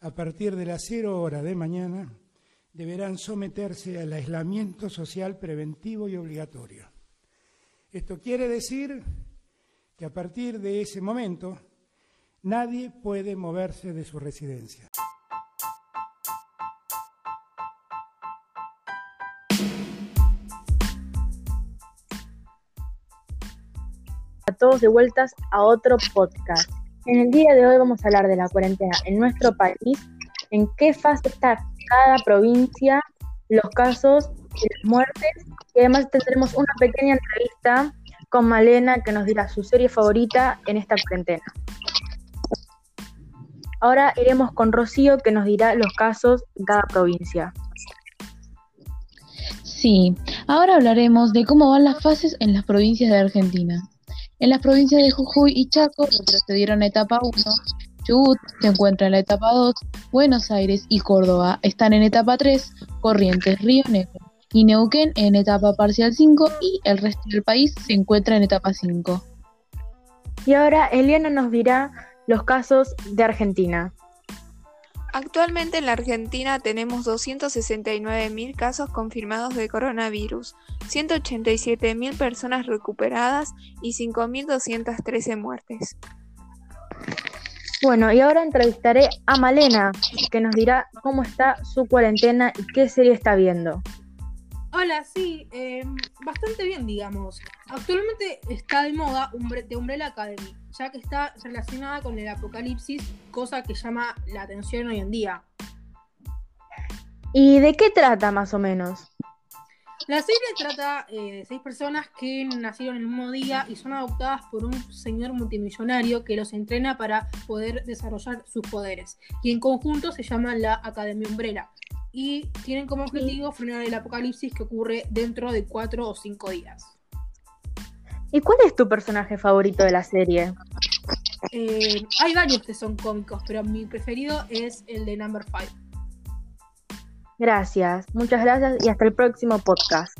a partir de las cero hora de mañana, deberán someterse al aislamiento social preventivo y obligatorio. Esto quiere decir que a partir de ese momento nadie puede moverse de su residencia. A todos de vueltas a otro podcast. En el día de hoy vamos a hablar de la cuarentena en nuestro país, en qué fase está cada provincia, los casos y las muertes. Y además tendremos una pequeña entrevista con Malena que nos dirá su serie favorita en esta cuarentena. Ahora iremos con Rocío que nos dirá los casos de cada provincia. Sí, ahora hablaremos de cómo van las fases en las provincias de Argentina. En las provincias de Jujuy y Chaco retrocedieron a etapa 1, Chubut se encuentra en la etapa 2, Buenos Aires y Córdoba están en etapa 3, Corrientes, Río Negro y Neuquén en etapa parcial 5 y el resto del país se encuentra en etapa 5. Y ahora Eliana nos dirá los casos de Argentina. Actualmente en la Argentina tenemos 269.000 casos confirmados de coronavirus, 187.000 personas recuperadas y 5.213 muertes. Bueno, y ahora entrevistaré a Malena, que nos dirá cómo está su cuarentena y qué serie está viendo. Hola, sí, eh, bastante bien, digamos. Actualmente está de moda The Umbrella Academy, ya que está relacionada con el apocalipsis, cosa que llama la atención hoy en día. ¿Y de qué trata más o menos? La serie trata eh, de seis personas que nacieron el mismo día y son adoptadas por un señor multimillonario que los entrena para poder desarrollar sus poderes. Y en conjunto se llama la Academia Umbrella. Y tienen como objetivo frenar el apocalipsis que ocurre dentro de cuatro o cinco días. ¿Y cuál es tu personaje favorito de la serie? Eh, hay varios que son cómicos, pero mi preferido es el de Number 5. Gracias, muchas gracias y hasta el próximo podcast.